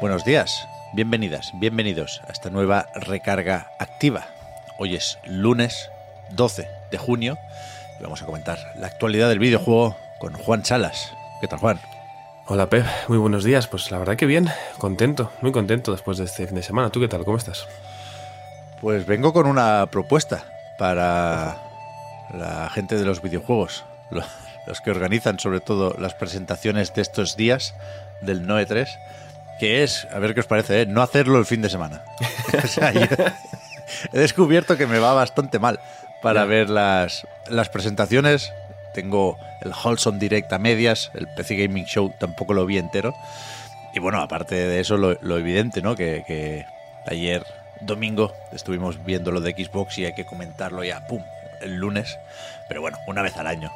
Buenos días, bienvenidas, bienvenidos a esta nueva recarga activa. Hoy es lunes 12 de junio y vamos a comentar la actualidad del videojuego con Juan Salas. ¿Qué tal, Juan? Hola Pep, muy buenos días. Pues la verdad que bien, contento, muy contento después de este fin de semana. ¿Tú qué tal? ¿Cómo estás? Pues vengo con una propuesta para la gente de los videojuegos, lo- los que organizan sobre todo las presentaciones de estos días del Noe 3, que es, a ver qué os parece, ¿eh? no hacerlo el fin de semana. O sea, yo he descubierto que me va bastante mal para Ya. ver las, las presentaciones. Tengo el Wholesome Direct a medias, el PC Gaming Show tampoco lo vi entero. Y bueno, aparte de eso, lo, lo evidente, ¿no? Que, que ayer, domingo, estuvimos viendo lo de Xbox y hay que comentarlo ya, ¡pum!, el lunes. Pero bueno, una vez al año.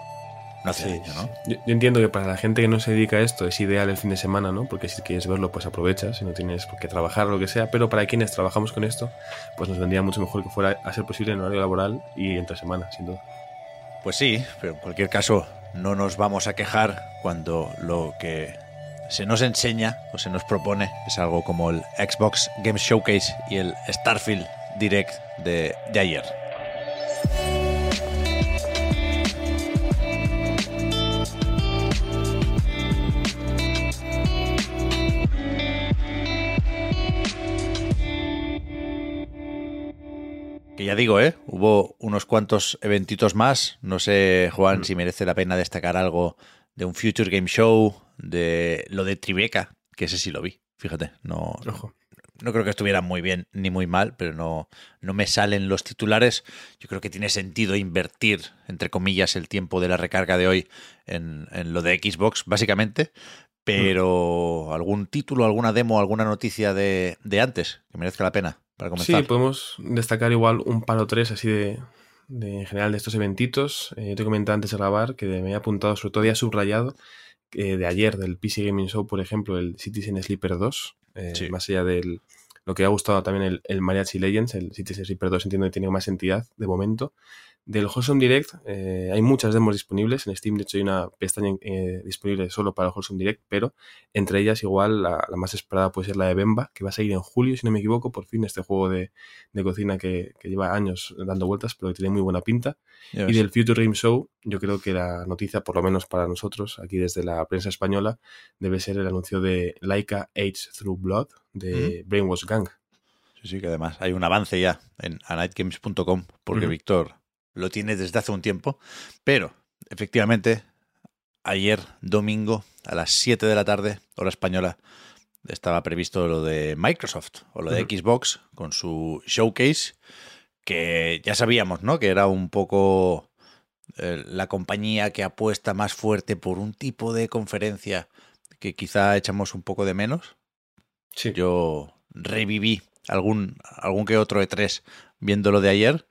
No hace daño, ¿no? Yo, yo entiendo que para la gente que no se dedica a esto es ideal el fin de semana, ¿no? Porque si quieres verlo, pues aprovechas, si no tienes por qué trabajar o lo que sea. Pero para quienes trabajamos con esto, pues nos vendría mucho mejor que fuera a ser posible en horario laboral y entre semana, sin duda. Pues sí, pero en cualquier caso, no nos vamos a quejar cuando lo que se nos enseña o se nos propone es algo como el Xbox Game Showcase y el Starfield Direct de, de ayer. Ya digo, ¿eh? Hubo unos cuantos eventitos más. No sé, Juan, si merece la pena destacar algo de un Future Game Show, de lo de Tribeca, que ese sí lo vi. Fíjate, no, Ojo. no creo que estuviera muy bien ni muy mal, pero no, no me salen los titulares. Yo creo que tiene sentido invertir, entre comillas, el tiempo de la recarga de hoy en, en lo de Xbox, básicamente. Pero algún título, alguna demo, alguna noticia de, de antes que merezca la pena para comenzar. Sí, podemos destacar igual un palo tres así de, de en general de estos eventitos. Eh, yo te comentaba antes de grabar que me he apuntado, sobre todo ya subrayado, eh, de ayer del PC Gaming Show, por ejemplo, el Citizen Sleeper 2. eh, Sí. Más allá del lo que ha gustado también el, el Mariachi Legends, el Citizen Sleeper 2 entiendo que tiene más entidad de momento. Del Wholesome Direct eh, hay muchas demos disponibles. En Steam, de hecho, hay una pestaña eh, disponible solo para el Wholesome Direct, pero entre ellas igual la, la más esperada puede ser la de Bemba, que va a salir en julio, si no me equivoco, por fin este juego de, de cocina que, que lleva años dando vueltas, pero que tiene muy buena pinta. Y del Future Game Show, yo creo que la noticia, por lo menos para nosotros, aquí desde la prensa española, debe ser el anuncio de Laika Age Through Blood de Brainwash Gang. Sí, sí, que además hay un avance ya en anightgames.com, porque Ujú. Víctor lo tiene desde hace un tiempo. Pero, efectivamente, ayer, domingo, a las 7 de la tarde, hora española, estaba previsto lo de Microsoft o lo de. Xbox con su showcase, que ya sabíamos, ¿no? Que era un poco eh, la compañía que apuesta más fuerte por un tipo de conferencia que quizá echamos un poco de menos. Sí. Yo reviví algún, algún que otro E3 viéndolo de ayer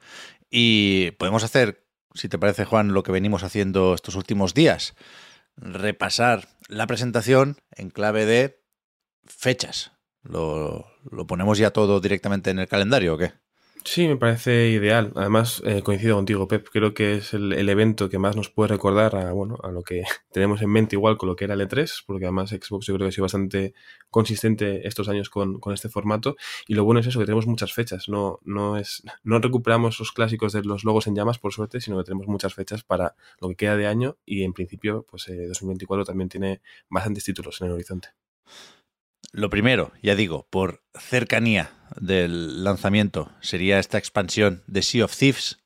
y podemos hacer, si te parece Juan, lo que venimos haciendo estos últimos días. Repasar la presentación en clave de fechas. ¿Lo, lo ponemos ya todo directamente en el calendario o qué? Sí, me parece ideal. Además, eh, coincido contigo, Pep. Creo que es el, evento que más nos puede recordar a, bueno, a lo que tenemos en mente igual con lo que era el E3, porque además Xbox yo creo que ha sido bastante consistente estos años con, con este formato. Y lo bueno es eso, que tenemos muchas fechas. No, no, es, no recuperamos los clásicos de los logos en llamas, por suerte, sino que tenemos muchas fechas para lo que queda de año y en principio, pues eh, 2024 también tiene bastantes títulos en el horizonte. Lo primero, ya digo, por cercanía del lanzamiento, sería esta expansión de Sea of Thieves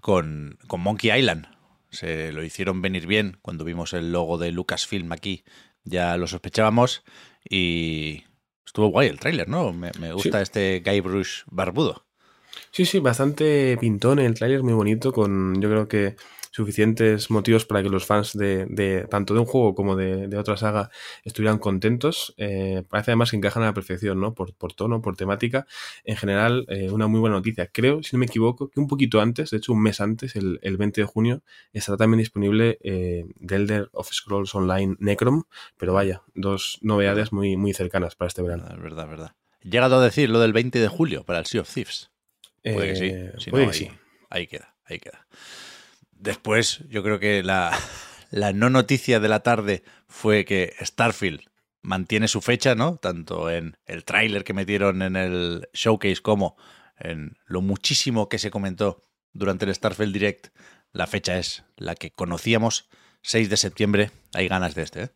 con, con Monkey Island. Se lo hicieron venir bien cuando vimos el logo de Lucasfilm aquí, ya lo sospechábamos y estuvo guay el tráiler, ¿no? Me, me gusta Sí. este Guybrush barbudo. Sí, sí, bastante pintón el tráiler, muy bonito, con yo creo que suficientes motivos para que los fans de, de tanto de un juego como de, de otra saga estuvieran contentos. Eh, parece además que encajan a la perfección, ¿no? Por, por tono, por temática. En general, eh, una muy buena noticia. Creo, si no me equivoco, que un poquito antes, de hecho un mes antes, el, el 20 de junio, estará también disponible eh, The Elder of Scrolls Online Necrom, pero vaya, dos novedades muy, muy cercanas para este verano. Es verdad, es verdad. He llegado a decir lo del 20 de julio para el Sea of Thieves. Puede que sí. Eh, Si puede no, que ahí, sí. ahí queda, ahí queda. Después, yo creo que la, la no noticia de la tarde fue que Starfield mantiene su fecha, ¿no? Tanto en el tráiler que metieron en el showcase como en lo muchísimo que se comentó durante el Starfield Direct. La fecha es la que conocíamos, 6 de septiembre. Hay ganas de este, ¿eh?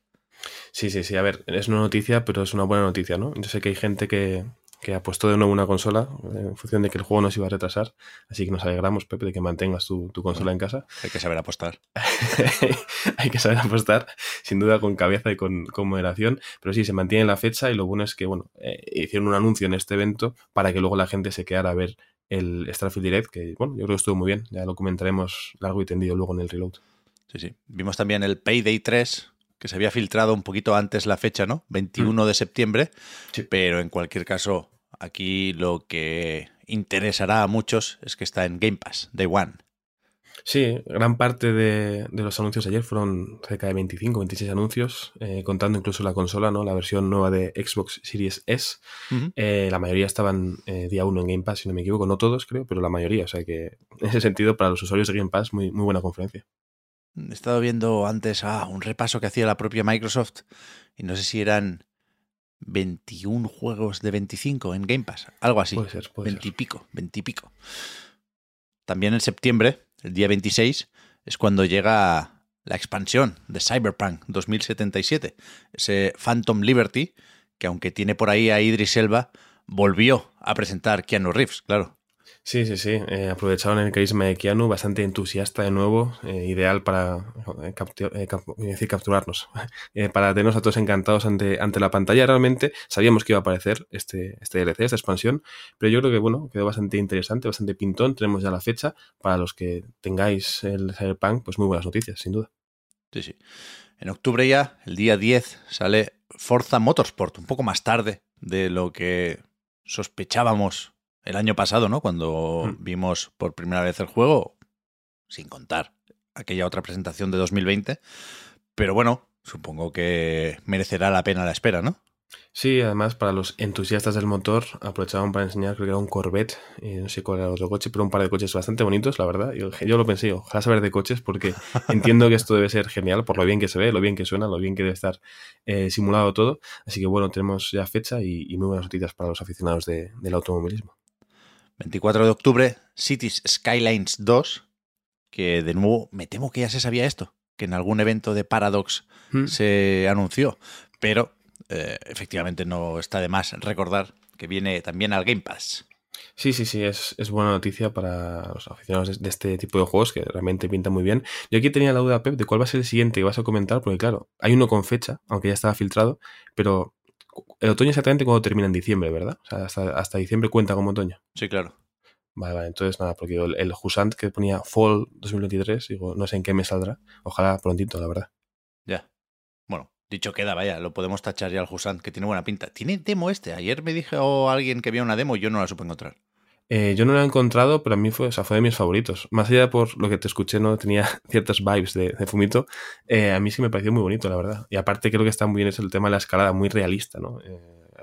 Sí, sí, sí. A ver, es una noticia, pero es una buena noticia, ¿no? Yo sé que hay gente que, que apostó de nuevo una consola eh, en función de que el juego no se iba a retrasar. Así que nos alegramos, Pepe, de que mantengas tu, tu consola en casa. Hay que saber apostar. hay que saber apostar, sin duda con cabeza y con, con moderación. Pero sí, se mantiene la fecha y lo bueno es que, bueno, eh, hicieron un anuncio en este evento para que luego la gente se quedara a ver el Starfield Direct, que, bueno, yo creo que estuvo muy bien. Ya lo comentaremos largo y tendido luego en el reload. Sí, sí. Vimos también el Payday 3, que se había filtrado un poquito antes la fecha, ¿no? 21 de septiembre. Sí. Pero en cualquier caso, aquí lo que interesará a muchos es que está en Game Pass, Day One. Sí, gran parte de, de los anuncios de ayer fueron cerca de 25, 26 anuncios, eh, contando incluso la consola, ¿no? La versión nueva de Xbox Series S. Eh, la mayoría estaban eh, día 1 en Game Pass, si no me equivoco. No todos, creo, pero la mayoría. O sea que, en ese sentido, para los usuarios de Game Pass, muy, muy buena conferencia. He estado viendo antes ah, un repaso que hacía la propia Microsoft y no sé si eran 21 juegos de 25 en Game Pass, algo así. Puede ser, puede 20 y ser. pico, 20 y pico. También en septiembre, el día 26, es cuando llega la expansión de Cyberpunk 2077, ese Phantom Liberty, que aunque tiene por ahí a Idris Elba, volvió a presentar Keanu Reeves, claro. Sí, sí, sí. Eh, aprovecharon el carisma de Keanu, bastante entusiasta de nuevo, eh, ideal para eh, eh, capturarnos, para tenernos a todos encantados ante, ante la pantalla. Realmente sabíamos que iba a aparecer este, este DLC, esta expansión, pero yo creo que bueno, quedó bastante interesante, bastante pintón. Tenemos ya la fecha. Para los que tengáis el Cyberpunk, pues muy buenas noticias, sin duda. Sí, sí. En octubre ya, el día 10, sale Forza Motorsport, un poco más tarde de lo que sospechábamos el año pasado, ¿no? Cuando Mm. vimos por primera vez el juego, sin contar aquella otra presentación de 2020. Pero bueno, supongo que merecerá la pena la espera, ¿no? Sí, además para los entusiastas del motor aprovechaban para enseñar, creo que era un Corvette, eh, no sé cuál era el otro coche, pero un par de coches bastante bonitos, la verdad. Yo, yo lo pensé, ojalá saber de coches porque entiendo que esto debe ser genial por lo bien que se ve, lo bien que suena, lo bien que debe estar eh, simulado todo. Así que bueno, tenemos ya fecha y, y muy buenas noticias para los aficionados de- del automovilismo. 24 de octubre, Cities Skylines 2, que de nuevo me temo que ya se sabía esto, que en algún evento de Paradox Mm. se anunció, pero eh, efectivamente no está de más recordar que viene también al Game Pass. Sí, sí, sí, es, es buena noticia para los aficionados de, de este tipo de juegos que realmente pintan muy bien. Yo aquí tenía la duda, Pep, de cuál va a ser el siguiente que vas a comentar, porque claro, hay uno con fecha, aunque ya estaba filtrado, pero el otoño exactamente cuando termina en diciembre, ¿verdad? O sea, hasta, hasta diciembre cuenta como otoño. Sí, claro. Vale, vale, entonces nada, porque el, el Husant que ponía Fall 2023, digo, no sé en qué me saldrá. Ojalá prontito, la verdad. Ya. Bueno, dicho queda, vaya, lo podemos tachar ya al Husant, que tiene buena pinta. ¿Tiene demo este? Ayer me dijo alguien que había una demo y yo no la supe encontrar. Eh, yo no lo he encontrado, pero a mí fue, o sea, fue de mis favoritos. Más allá de por lo que te escuché, no tenía ciertas vibes de, de Fumito. eh, a mí sí me pareció muy bonito, la verdad. Y aparte creo que está muy bien eso el tema de la escalada, muy realista, ¿no? Eh,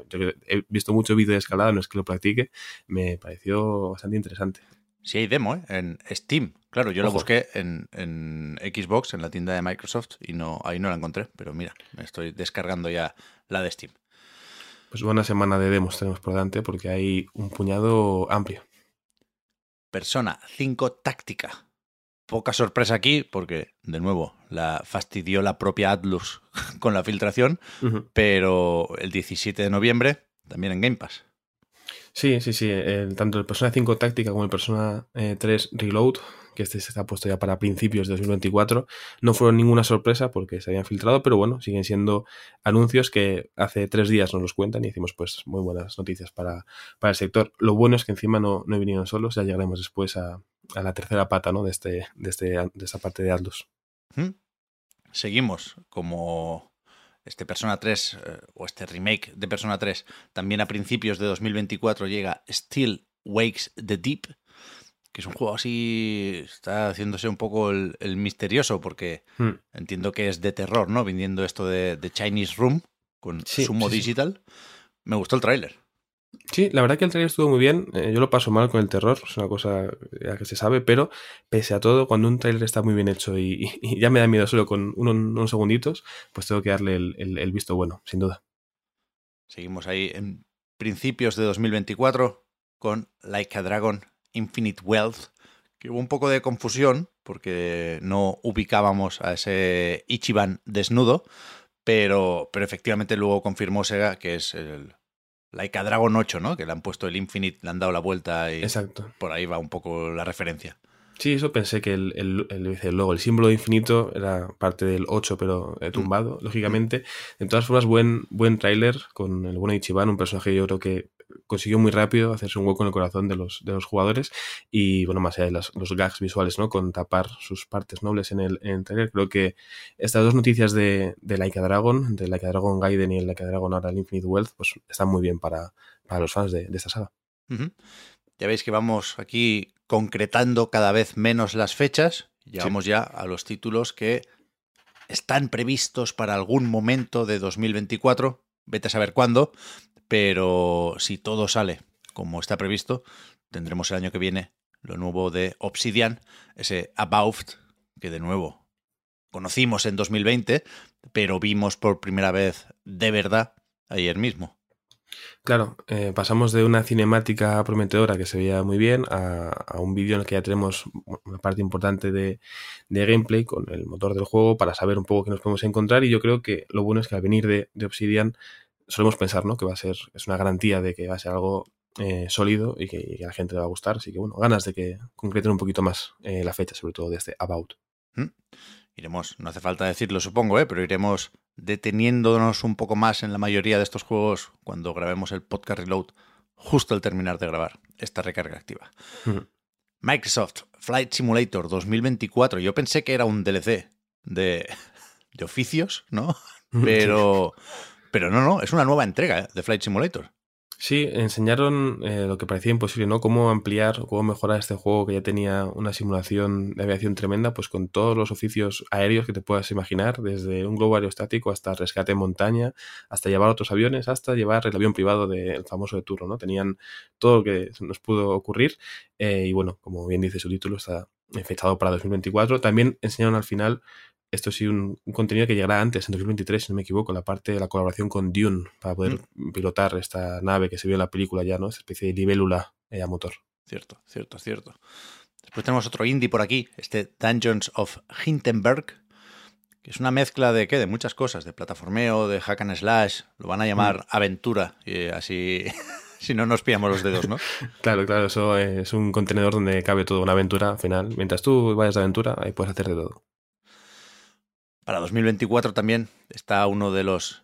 yo he visto mucho vídeo de escalada, no es que lo practique, me pareció bastante interesante. Sí hay demo, ¿eh? En Steam. Claro, yo lo busqué en, en Xbox, en la tienda de Microsoft, y no ahí no la encontré. Pero mira, me estoy descargando ya la de Steam. Pues buena semana de demos tenemos por delante porque hay un puñado amplio. Persona 5 Táctica. Poca sorpresa aquí, porque, de nuevo, la fastidió la propia Atlus con la filtración, pero el 17 de noviembre también en Game Pass. Sí, sí, sí. el- tanto el Persona 5 Táctica como el Persona eh, 3 Reload, que este se está puesto ya para principios de 2024, no fueron ninguna sorpresa porque se habían filtrado, pero bueno, siguen siendo anuncios que hace tres días nos los cuentan y decimos, pues, muy buenas noticias para, para el sector. Lo bueno es que encima no, no vinieron solos, ya llegaremos después a, a la tercera pata ¿no? de, este, de, este, esta parte de Atlus. Seguimos como este Persona 3 eh, o este remake de Persona 3 también a principios de 2024 llega Still Wakes the Deep que es un juego así, está haciéndose un poco el, misterioso, porque hmm. entiendo que es de terror, ¿no? Viniendo esto de, Chinese Room con Sumo Digital. Me gustó el tráiler. Sí, la verdad que el tráiler estuvo muy bien. Eh, yo lo paso mal con el terror, es una cosa ya que se sabe, pero pese a todo, cuando un tráiler está muy bien hecho y, ya me da miedo solo con unos, segunditos, pues tengo que darle el, el visto bueno, sin duda. Seguimos ahí en principios de 2024 con Like a Dragon Infinite Wealth, que hubo un poco de confusión porque no ubicábamos a ese Ichiban desnudo, pero, pero efectivamente luego confirmó Sega que es el Laika Dragon 8, ¿no? Que le han puesto el Infinite, le han dado la vuelta y Exacto. por ahí va un poco la referencia. Sí, eso pensé que el, el, el, logo, el símbolo de infinito era parte del 8, pero eh, tumbado, mm. lógicamente. De todas formas, buen, buen tráiler con el bueno Ichiban, un personaje yo creo que consiguió muy rápido hacerse un hueco en el corazón de los, de los jugadores y bueno, más allá de los gags visuales, ¿no? Con tapar sus partes nobles en el, en trailer, creo que estas dos noticias de, de Laika Dragon, de Laika Dragon Gaiden y el Laika Dragon ahora el Infinite Wealth, pues están muy bien para, para los fans de, de esta saga. Ya veis que vamos aquí concretando cada vez menos las fechas. Llegamos ya a los títulos que están previstos para algún momento de 2024. Vete a saber cuándo pero si todo sale como está previsto, tendremos el año que viene lo nuevo de Obsidian, ese About, que de nuevo conocimos en 2020, pero vimos por primera vez de verdad ayer mismo. Claro, eh, pasamos de una cinemática prometedora que se veía muy bien a, un vídeo en el que ya tenemos una parte importante de, gameplay con el motor del juego para saber un poco qué nos podemos encontrar y yo creo que lo bueno es que al venir de, de Obsidian solemos pensar, ¿no? Que va a ser, es una garantía de que va a ser algo eh, sólido y que, a la gente le va a gustar. Así que, bueno, ganas de que concreten un poquito más eh, la fecha, sobre todo de este About. ¿Mm? Iremos, no hace falta decirlo, supongo, ¿eh? pero iremos deteniéndonos un poco más en la mayoría de estos juegos cuando grabemos el podcast Reload justo al terminar de grabar esta recarga activa. Microsoft Flight Simulator 2024. Yo pensé que era un DLC de, de oficios, ¿no? Pero, pero no, no, es una nueva entrega ¿eh? de Flight Simulator. Sí, enseñaron eh, lo que parecía imposible, ¿no? Cómo ampliar, cómo mejorar este juego que ya tenía una simulación de aviación tremenda, pues con todos los oficios aéreos que te puedas imaginar, desde un globo aerostático hasta rescate en montaña, hasta llevar otros aviones, hasta llevar el avión privado del famoso de turno, ¿no? Tenían todo lo que nos pudo ocurrir eh, y bueno, como bien dice su título, está fechado para 2024. También enseñaron al final esto sí un, un, contenido que llegará antes, en 2023, si no me equivoco, la parte de la colaboración con Dune, para poder mm. pilotar esta nave que se vio en la película ya, ¿no? Esta especie de libélula a motor. Cierto, cierto, cierto. Después tenemos otro indie por aquí, este Dungeons of Hindenburg, que es una mezcla de qué, de muchas cosas, de plataformeo, de hack and slash, lo van a llamar mm. aventura, y así si no nos pillamos los dedos, ¿no? claro, claro, eso es un contenedor donde cabe toda una aventura al final. Mientras tú vayas de aventura, ahí puedes hacer de todo. Para 2024 también está uno de los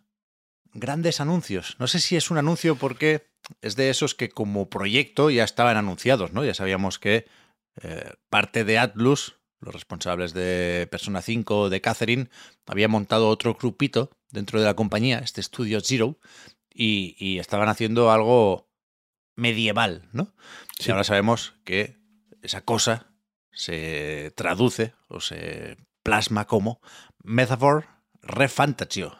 grandes anuncios. No sé si es un anuncio porque es de esos que como proyecto ya estaban anunciados, ¿no? Ya sabíamos que eh, parte de Atlus, los responsables de Persona 5, de Catherine, había montado otro grupito dentro de la compañía, este Studio Zero, y, estaban haciendo algo medieval, ¿no? Y ahora sabemos que esa cosa se traduce o se plasma como Metaphor Refantasio.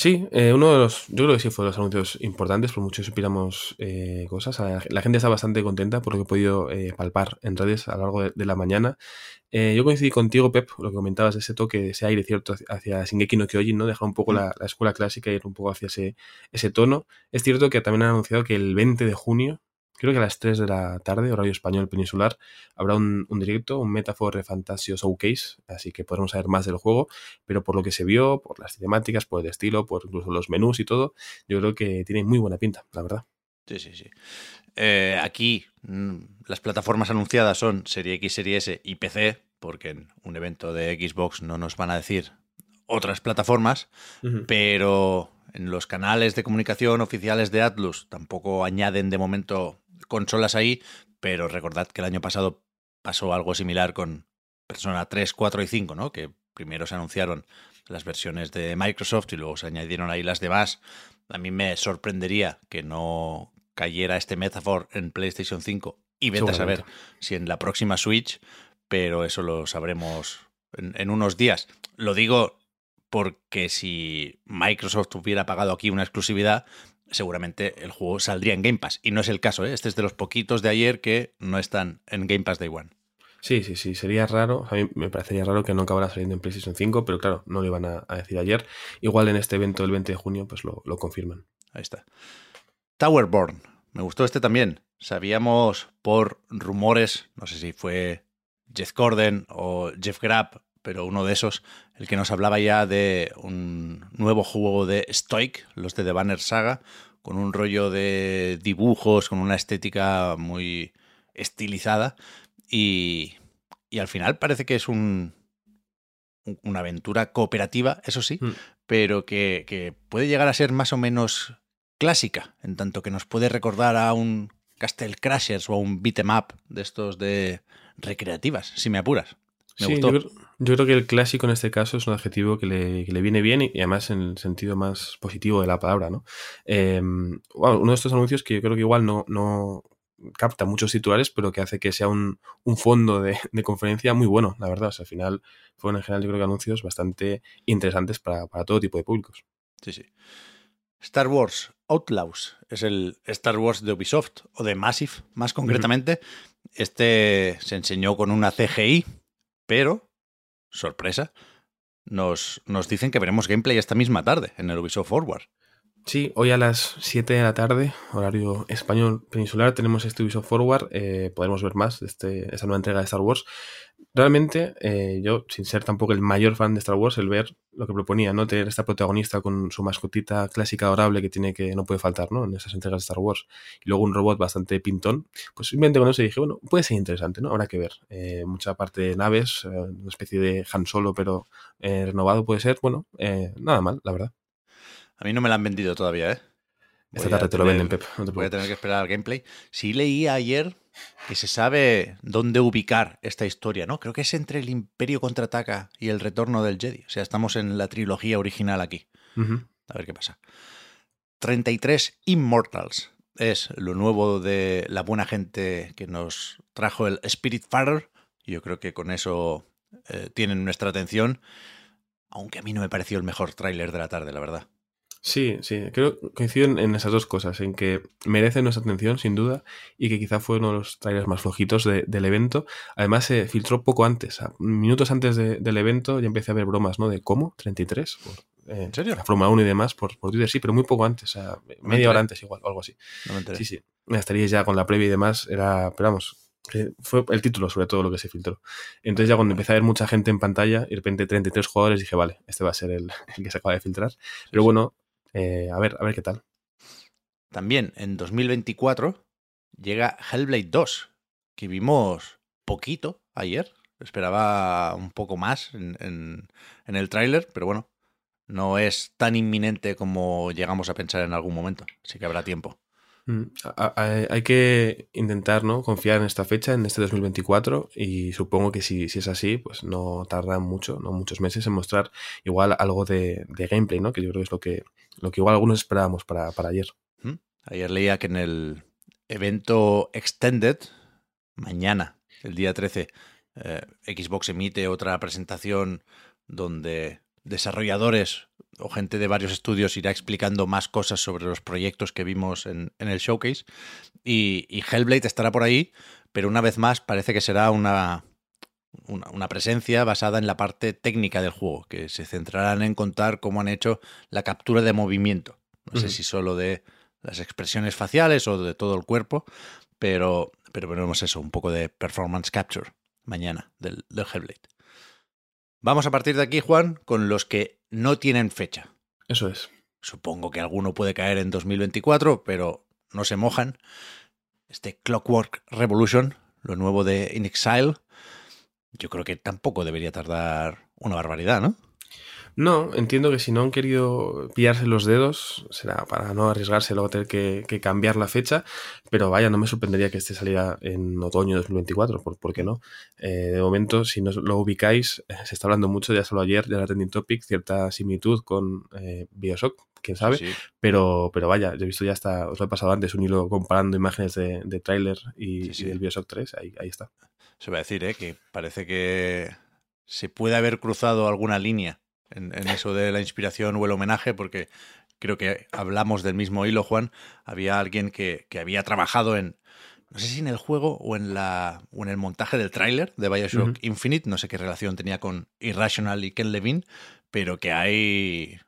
Sí, eh, uno de los, yo creo que sí fue de los anuncios importantes, por mucho que supiéramos eh, cosas. La, gente está bastante contenta por lo que he podido eh, palpar en redes a lo largo de, la mañana. yo coincidí contigo, Pep, lo que comentabas de ese toque, ese aire cierto hacia Shingeki no Kyojin, ¿no? Dejar un poco mm. la, la, escuela clásica y ir un poco hacia ese, ese tono. Es cierto que también han anunciado que el 20 de junio creo que a las 3 de la tarde, horario español peninsular, habrá un, directo, un Metaphor de Fantasio Showcase, así que podremos saber más del juego, pero por lo que se vio, por las cinemáticas, por el estilo, por incluso los menús y todo, yo creo que tiene muy buena pinta, la verdad. Sí, sí, sí. Eh, aquí mm, las plataformas anunciadas son Serie X, Serie S y PC, porque en un evento de Xbox no nos van a decir otras plataformas, pero en los canales de comunicación oficiales de Atlus tampoco añaden de momento consolas ahí, pero recordad que el año pasado pasó algo similar con Persona 3, 4 y 5, ¿no? Que primero se anunciaron las versiones de Microsoft y luego se añadieron ahí las demás. A mí me sorprendería que no cayera este Metaphor en PlayStation 5 y vete a saber si en la próxima Switch, pero eso lo sabremos en, en unos días. Lo digo porque si Microsoft hubiera pagado aquí una exclusividad, seguramente el juego saldría en Game Pass. Y no es el caso, ¿eh? este es de los poquitos de ayer que no están en Game Pass Day One. Sí, sí, sí, sería raro. A mí me parecería raro que no acabara saliendo en PlayStation 5, pero claro, no lo iban a, decir ayer. Igual en este evento del 20 de junio, pues lo, lo confirman. Ahí está. Towerborn. Me gustó este también. Sabíamos por rumores, no sé si fue Jeff Gordon o Jeff Grapp, pero uno de esos, el que nos hablaba ya de un nuevo juego de Stoic, los de The Banner Saga, con un rollo de dibujos, con una estética muy estilizada. Y, y al final parece que es un, una aventura cooperativa, eso sí, mm. pero que, que, puede llegar a ser más o menos clásica, en tanto que nos puede recordar a un Castle Crashers o a un beat'em up de estos de recreativas, si me apuras. Me sí, gustó. Yo, yo, creo, que el clásico en este caso es un adjetivo que le, que le viene bien y, y, además en el sentido más positivo de la palabra, ¿no? Eh, bueno, uno de estos anuncios que yo creo que igual no, no capta muchos titulares, pero que hace que sea un, un fondo de, de, conferencia muy bueno, la verdad. O sea, al final fueron en general yo creo que anuncios bastante interesantes para, para todo tipo de públicos. Sí, sí. Star Wars Outlaws es el Star Wars de Ubisoft o de Massive, más concretamente. Mm -hmm. Este se enseñó con una CGI, pero, sorpresa, nos, nos dicen que veremos gameplay esta misma tarde en el Ubisoft Forward. Sí, hoy a las 7 de la tarde, horario español peninsular, tenemos este Ubisoft Forward. Eh, podremos ver más de esta nueva entrega de Star Wars. Realmente, eh, yo, sin ser tampoco el mayor fan de Star Wars, el ver lo que proponía, ¿no? Tener esta protagonista con su mascotita clásica adorable que tiene que no puede faltar, ¿no? En esas entregas de Star Wars. Y luego un robot bastante pintón. Pues simplemente con eso dije, bueno, puede ser interesante, ¿no? Habrá que ver. Eh, mucha parte de naves, eh, una especie de Han Solo, pero eh, renovado puede ser. Bueno, nada mal, la verdad. A mí no me la han vendido todavía, ¿eh? Esta tarde te lo venden, Pep. No te voy a tener que esperar al gameplay. Sí leí ayer que se sabe dónde ubicar esta historia, ¿no? Creo que es entre el Imperio contraataca y el retorno del Jedi. O sea, estamos en la trilogía original aquí. Uh -huh. A ver qué pasa. 33 Immortals es lo nuevo de la buena gente que nos trajo el Spiritfarer. Yo creo que con eso eh, tienen nuestra atención. Aunque a mí no me pareció el mejor tráiler de la tarde, la verdad. Sí, sí, creo que coinciden en esas dos cosas, en que merece nuestra atención, sin duda, y que quizá fue uno de los trailers más flojitos de, del evento. Además, se filtró poco antes, minutos antes de, del evento, ya empecé a ver bromas, ¿no? De cómo, 33, por, eh, ¿En serio? La Fórmula 1 y demás por, por, Twitter, sí, pero muy poco antes, o sea, media hora antes igual, o algo así. No me sí, sí, estaríais ya con la previa y demás, era, pero vamos, fue el título sobre todo lo que se filtró. Entonces ya cuando empecé a ver mucha gente en pantalla y de repente 33 jugadores dije, vale, este va a ser el, el que se acaba de filtrar. Pero bueno, eh, a ver, a ver qué tal. También en 2024 llega Hellblade 2, que vimos poquito ayer. Esperaba un poco más en, en, en el tráiler, pero bueno, no es tan inminente como llegamos a pensar en algún momento. Así que habrá tiempo. Mm, Hay que intentar ¿no? confiar en esta fecha, en este 2024, y supongo que si, es así, pues no tarda mucho, no muchos meses en mostrar igual algo de, de gameplay, ¿no? que yo creo que es lo que, lo que igual algunos esperábamos para, para ayer. ¿Mm? Ayer leía que en el evento Extended, mañana, el día 13, eh, Xbox emite otra presentación donde desarrolladores o gente de varios estudios irá explicando más cosas sobre los proyectos que vimos en, en el showcase. Y, y, Hellblade estará por ahí, pero una vez más parece que será una, una, una, presencia basada en la parte técnica del juego, que se centrarán en contar cómo han hecho la captura de movimiento. No uh -huh. sé si solo de las expresiones faciales o de todo el cuerpo, pero, pero veremos eso, un poco de performance capture mañana del, del Hellblade. Vamos a partir de aquí, Juan, con los que no tienen fecha. Eso es. Supongo que alguno puede caer en 2024, pero no se mojan. Este Clockwork Revolution, lo nuevo de In Exile, yo creo que tampoco debería tardar una barbaridad, ¿no? No, entiendo que si no han querido pillarse los dedos, será para no arriesgarse luego tener que, que cambiar la fecha, pero vaya, no me sorprendería que este saliera en otoño de 2024, ¿por, por qué no? Eh, de momento, si no lo ubicáis, eh, se está hablando mucho, ya solo ayer, de la trending topic, cierta similitud con eh, Bioshock, quién sabe, Sí. pero, pero vaya, yo he visto ya hasta, os lo he pasado antes, un hilo comparando imágenes de, de tráiler y, Sí, sí. y del Bioshock 3, ahí, ahí está. Se va a decir, ¿eh? Que parece que se puede haber cruzado alguna línea en, en eso de la inspiración o el homenaje, porque creo que hablamos del mismo hilo, Juan. Había alguien que, que había trabajado en, no sé si en el juego o en, la, o en el montaje del tráiler de Bioshock. Infinite, no sé qué relación tenía con Irrational y Ken Levine, pero que hay,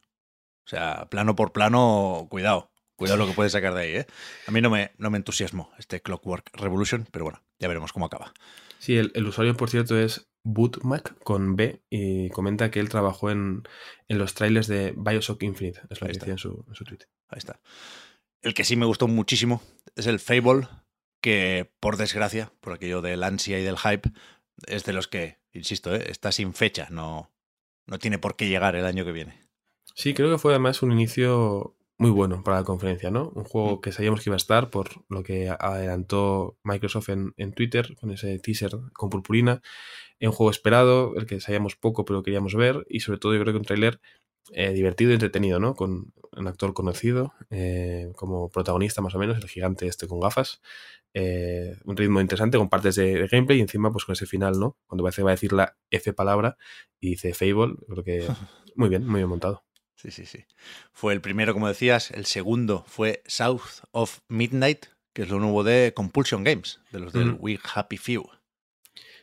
o sea, plano por plano, cuidado. Cuidado lo que puedes sacar de ahí, ¿eh? A mí no me, no me entusiasmó este Clockwork Revolution, pero bueno, ya veremos cómo acaba. Sí, el, el usuario, por cierto, es Bootmac con B y comenta que él trabajó en, en los trailers de Bioshock Infinite, es lo Ahí que está. decía en su, en su tweet. Ahí está. El que sí me gustó muchísimo es el Fable, que por desgracia, por aquello del ansia y del hype, es de los que, insisto, ¿eh? está sin fecha, no, no tiene por qué llegar el año que viene. Sí, creo que fue además un inicio muy bueno para la conferencia, ¿no? Un juego Mm. que sabíamos que iba a estar por lo que adelantó Microsoft en, en Twitter con ese teaser con purpurina. Un juego esperado, el que sabíamos poco pero queríamos ver y sobre todo yo creo que un tráiler eh, divertido y entretenido, ¿no? Con un actor conocido eh, como protagonista más o menos, el gigante este con gafas. Eh, un ritmo interesante con partes de, de gameplay y encima pues con ese final, ¿no? Cuando parece que va a decir la F palabra y dice Fable, creo que muy bien, muy bien montado. Sí, sí, sí. Fue el primero, como decías, el segundo fue South of Midnight, que es lo nuevo de Compulsion Games, de los del Mm. We Happy Few.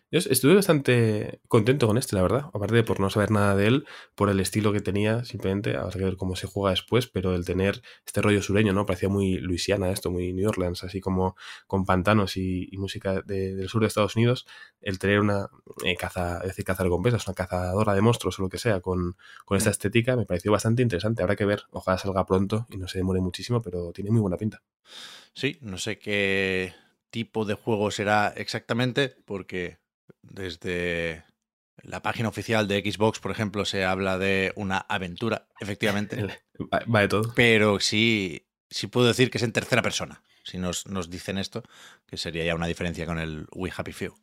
Yo estuve bastante contento con este, la verdad. Aparte de por no saber nada de él, por el estilo que tenía, simplemente, habrá que ver cómo se juega después, pero el tener este rollo sureño, ¿no? Parecía muy Luisiana esto, muy New Orleans, así como con pantanos y, y música de- del sur de Estados Unidos. El tener una eh, caza, es decir, caza recompensas, una cazadora de monstruos o lo que sea, con, con esta estética, me pareció bastante interesante. Habrá que ver, ojalá salga pronto y no se demore muchísimo, pero tiene muy buena pinta. Sí, no sé qué tipo de juego será exactamente, porque desde la página oficial de Xbox, por ejemplo, se habla de una aventura, efectivamente. Va, de todo. Pero sí, sí puedo decir que es en tercera persona. Si nos, nos dicen esto, que sería ya una diferencia con el We Happy Few.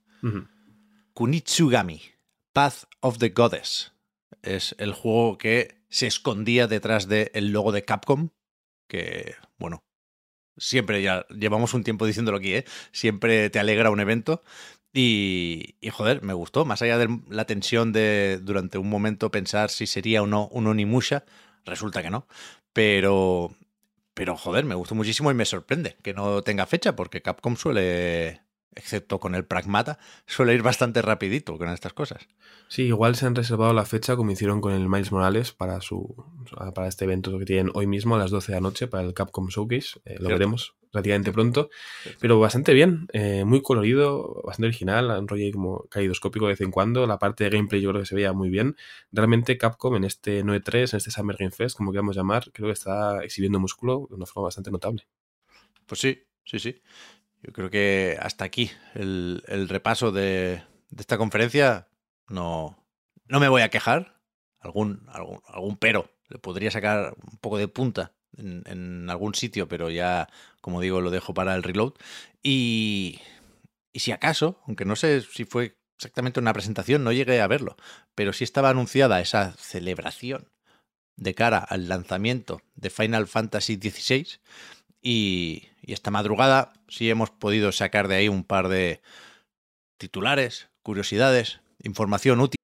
Kunitsugami, Path of the Goddess. Es el juego que se escondía detrás del logo de Capcom, que, bueno, siempre ya llevamos un tiempo diciéndolo aquí, ¿eh? Siempre te alegra un evento. Y, y, joder, me gustó. Más allá de la tensión de durante un momento pensar si sería o no un Onimusha, resulta que no. Pero, pero joder, me gustó muchísimo y me sorprende que no tenga fecha, porque Capcom suele, excepto con el Pragmata, suele ir bastante rapidito con estas cosas. Sí, igual se han reservado la fecha como hicieron con el Miles Morales para su para este evento que tienen hoy mismo a las 12 de la noche para el Capcom Showcase. Eh, lo Cierto. veremos relativamente pronto. Pero bastante bien, eh, muy colorido, bastante original, un rollo como calidoscópico de vez en cuando. La parte de gameplay yo creo que se veía muy bien. Realmente Capcom en este 9.3, en este Summer Game Fest, como queramos llamar, creo que está exhibiendo músculo de una forma bastante notable. Pues sí, sí, sí. Yo creo que hasta aquí el, el repaso de, de esta conferencia. No, no me voy a quejar. Algún, algún, algún pero le podría sacar un poco de punta en, algún sitio, pero ya, como digo, lo dejo para el reload. Y, y si acaso, aunque no sé si fue exactamente una presentación, no llegué a verlo, pero sí estaba anunciada esa celebración de cara al lanzamiento de Final Fantasy XVI. Y, y esta madrugada sí hemos podido sacar de ahí un par de titulares, curiosidades, información útil.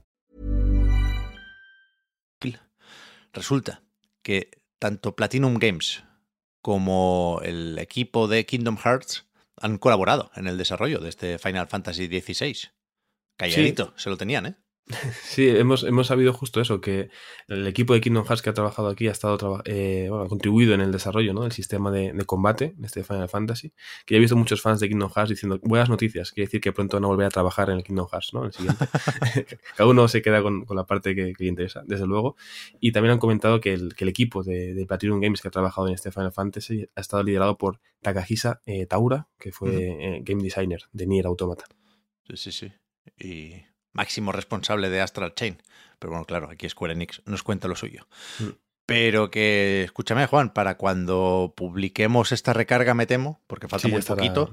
Resulta que tanto Platinum Games como el equipo de Kingdom Hearts han colaborado en el desarrollo de este Final Fantasy XVI. Calladito, se lo tenían, ¿eh? Sí, hemos, hemos sabido justo eso, que el equipo de Kingdom Hearts que ha trabajado aquí ha estado eh, bueno, ha contribuido en el desarrollo ¿no? del sistema de, de combate en este Final Fantasy. Que ya he visto muchos fans de Kingdom Hearts diciendo buenas noticias, quiere decir que pronto van a volver a trabajar en el Kingdom Hearts, ¿no? El siguiente. Cada uno se queda con, con la parte que, que le interesa, desde luego. Y también han comentado que el, que el equipo de, de Platinum Games que ha trabajado en este Final Fantasy ha estado liderado por Takahisa eh, Taura, que fue eh, game designer de Nier Automata. Sí, sí, sí. Y máximo responsable de Astral Chain. Pero bueno, claro, aquí Square Enix nos cuenta lo suyo. Mm. Pero que, escúchame, Juan, para cuando publiquemos esta recarga, me temo, porque falta Sí, muy estará- poquito,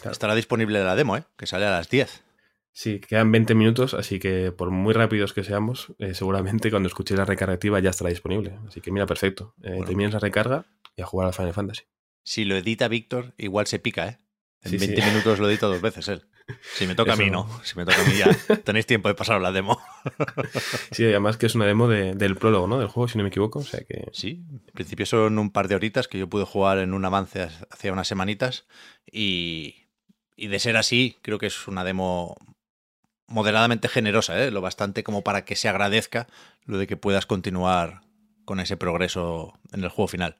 claro. estará disponible la demo, ¿eh? Que sale a las 10. Sí, quedan 20 minutos, así que por muy rápidos que seamos, eh, seguramente cuando escuchéis la recarga activa ya estará disponible. Así que mira, perfecto. Eh, Bueno. terminas la recarga y a jugar al Final Fantasy. Si lo edita Víctor, igual se pica, ¿eh? En Sí, sí. 20 minutos lo edita dos veces él. Si me toca a mí, no. Si me toca a mí, ya tenéis tiempo de pasar la demo. Sí, además que es una demo de- del prólogo, ¿no? Del juego, si no me equivoco. O sea que. Sí, en principio son un par de horitas que yo pude jugar en un avance hace unas semanitas. Y, y de ser así, creo que es una demo moderadamente generosa, ¿eh? lo bastante como para que se agradezca lo de que puedas continuar con ese progreso en el juego final.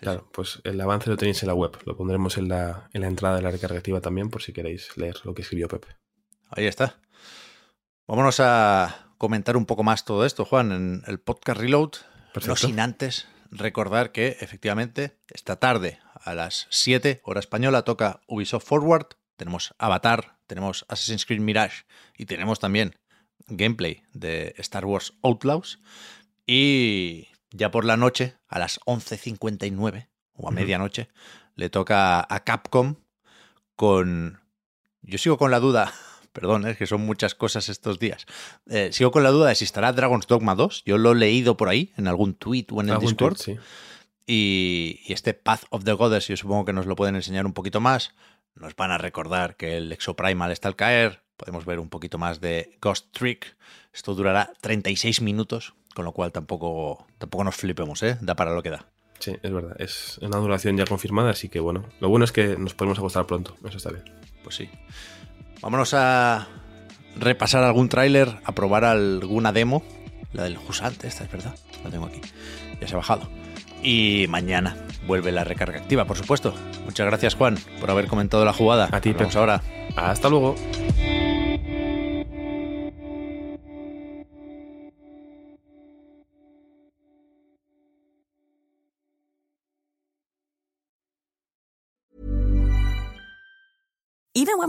Claro, pues el avance lo tenéis en la web. Lo pondremos en la, en la entrada de la recarga activa también, por si queréis leer lo que escribió Pepe. Ahí está. Vámonos a comentar un poco más todo esto, Juan, en el podcast Reload. No Perfecto. sin antes recordar que efectivamente esta tarde a las 7 hora española toca Ubisoft Forward. Tenemos Avatar, tenemos Assassin's Creed Mirage y tenemos también gameplay de Star Wars Outlaws. Y ya por la noche, a las 11.59 o a Ujú. medianoche, le toca a Capcom con... Yo sigo con la duda, perdón, es que son muchas cosas estos días. Eh, sigo con la duda de si estará Dragon's Dogma 2. Yo lo he leído por ahí, en algún tweet o en el Discord. tweet, sí. Y, y este Path of the Goddess, yo supongo que nos lo pueden enseñar un poquito más. Nos van a recordar que el Exoprimal está al caer. Podemos ver un poquito más de Ghost Trick. Esto durará 36 minutos, con lo cual tampoco, tampoco nos flipemos, ¿eh? Da para lo que da. Sí, es verdad. Es una duración ya confirmada, así que bueno. Lo bueno es que nos podemos acostar pronto. Eso está bien. Pues sí. Vámonos a repasar algún tráiler, a probar alguna demo. La del Jusant, esta es verdad. La tengo aquí. Ya se ha bajado. Y mañana vuelve la recarga activa, por supuesto. Muchas gracias, Juan, por haber comentado la jugada. A ti, Vamos ahora. Hasta luego.